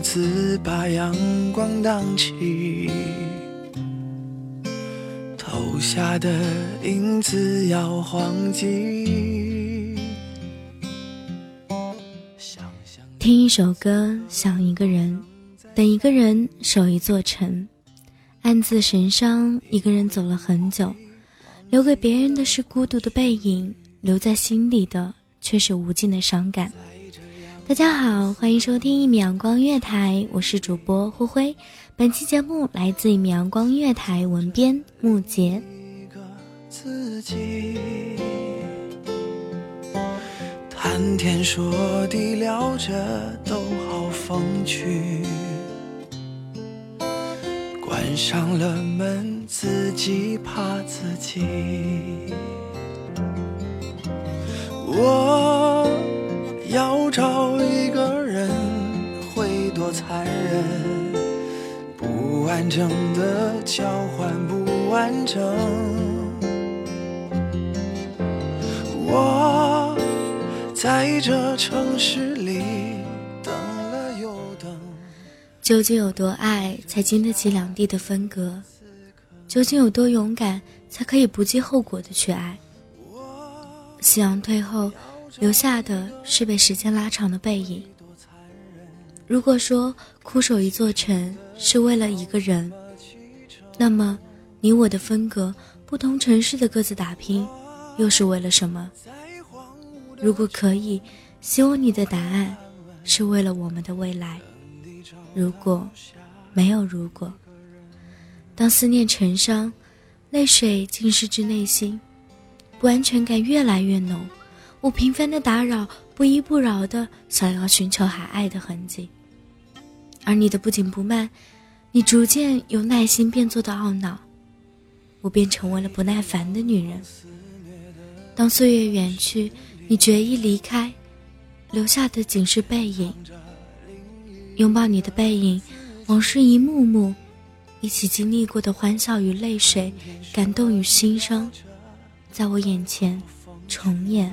自把阳光荡起，投下的影子摇晃起。听一首歌，想一个人，等一个人，守一座城。暗自神伤，一个人走了很久，留给别人的是孤独的背影，留在心里的却是无尽的伤感。大家好，欢迎收听一米阳光月台，我是主播灰灰。本期节目来自一米阳光月台文编木杰。谈天说地聊着都好风趣，关上了门自己怕自己。我。要找一个人会多残忍？不完整的交换不完整。我在这城市里等了又等。究竟有多爱才经得起两地的分隔？究竟有多勇敢才可以不计后果的去爱？夕阳退后。留下的是被时间拉长的背影。如果说枯守一座城是为了一个人，那么你我的分隔，不同城市的各自打拼，又是为了什么？如果可以，希望你的答案是为了我们的未来。如果没有如果，当思念成伤，泪水浸湿至内心，不安全感越来越浓。我频繁的打扰，不依不饶的想要寻求还爱的痕迹，而你的不紧不慢，你逐渐由耐心变作的懊恼，我便成为了不耐烦的女人。当岁月远去，你决意离开，留下的仅是背影。拥抱你的背影，往事一幕幕，一起经历过的欢笑与泪水，感动与心伤，在我眼前重演。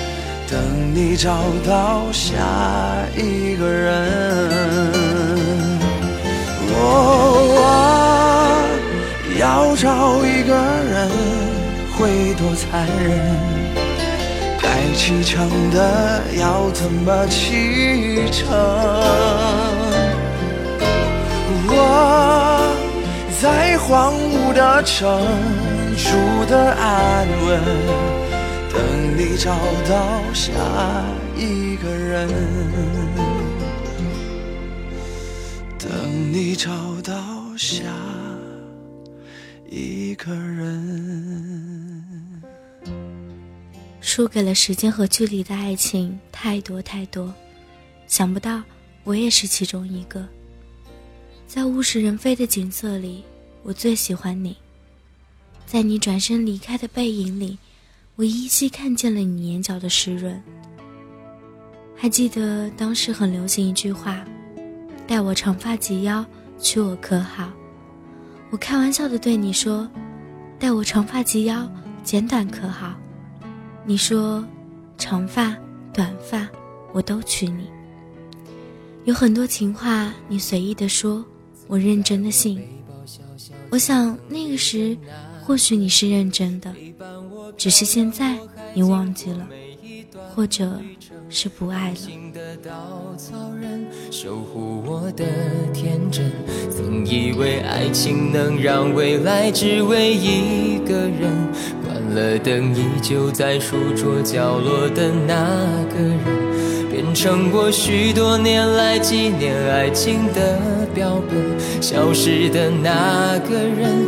等你找到下一个人，我要找一个人会多残忍？该启程的要怎么启程？我在荒芜的城住的安稳。等你找到下一个人，等你找到下一个人。输给了时间和距离的爱情太多太多，想不到我也是其中一个。在物是人非的景色里，我最喜欢你。在你转身离开的背影里，我依稀看见了你眼角的湿润。还记得当时很流行一句话：“待我长发及腰，娶我可好？”我开玩笑的对你说：“待我长发及腰，剪短可好？”你说，长发、短发，我都娶你。有很多情话，你随意的说，我认真的信。我想那个时，或许你是认真的，只是现在你忘记了，或者是不爱了。守护我的天真，曾以为爱情能让未来只为一个人。关了灯，依旧在书桌角落的那个人，变成我许多年来纪念爱情的标本。消失的那个人，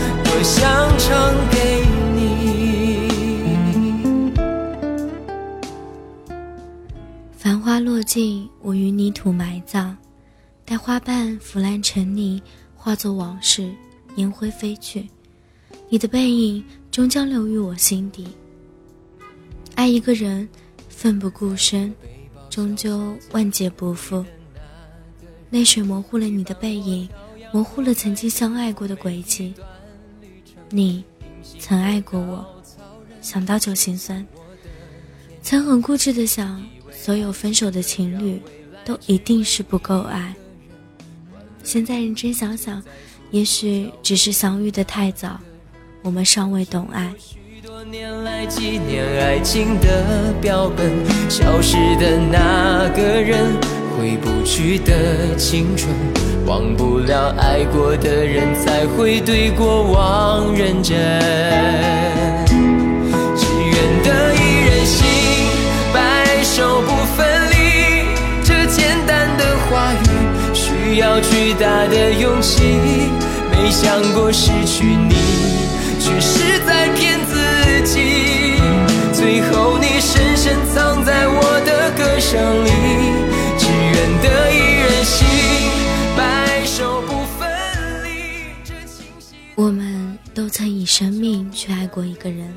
瓣腐烂成泥，化作往事，烟灰飞去。你的背影终将留于我心底。爱一个人，奋不顾身，终究万劫不复。泪水模糊了你的背影，模糊了曾经相爱过的轨迹。你，曾爱过我，想到就心酸。曾很固执的想，所有分手的情侣，都一定是不够爱。现在认真想想，也许只是相遇的太早，我们尚未懂爱。许多年来纪念爱情的标本，消失的那个人。回不去的青春，忘不了爱过的人，才会对过往认真。想过失去你，却是在骗自己。最后你深深藏在我的歌声里。只愿得一人心，白首不分离。我们都曾以生命去爱过一个人，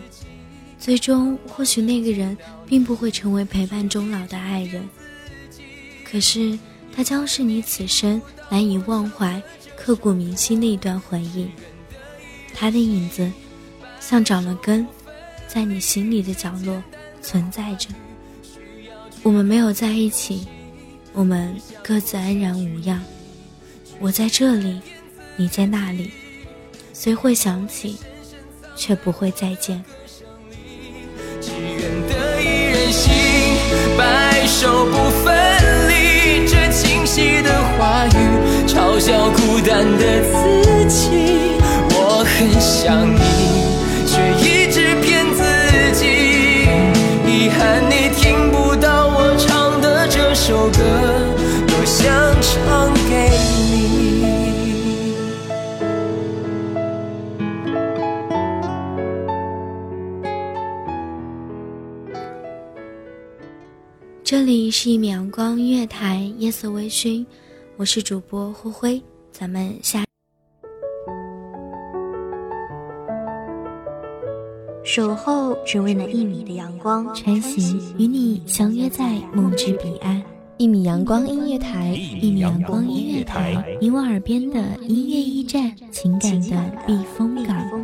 最终或许那个人并不会成为陪伴终老的爱人，可是他将是你此生难以忘怀、刻骨铭心的一段回忆。他的影子，像长了根，在你心里的角落存在着。我们没有在一起。我们各自安然无恙，我在这里，你在那里，虽会想起，却不会再见。只愿得一人心，白首不分嘲笑孤单的自己。我很想你，却一直骗自己。遗憾你听不到我唱的这首歌。多想唱给你。这里是一米阳光月台，夜色微醺，我是主播灰灰咱们下。守候只为那一米的阳光穿行与你相约在梦之彼岸。一米阳光音乐台一米阳光音乐台你我耳边的音乐驿站情感的避风港。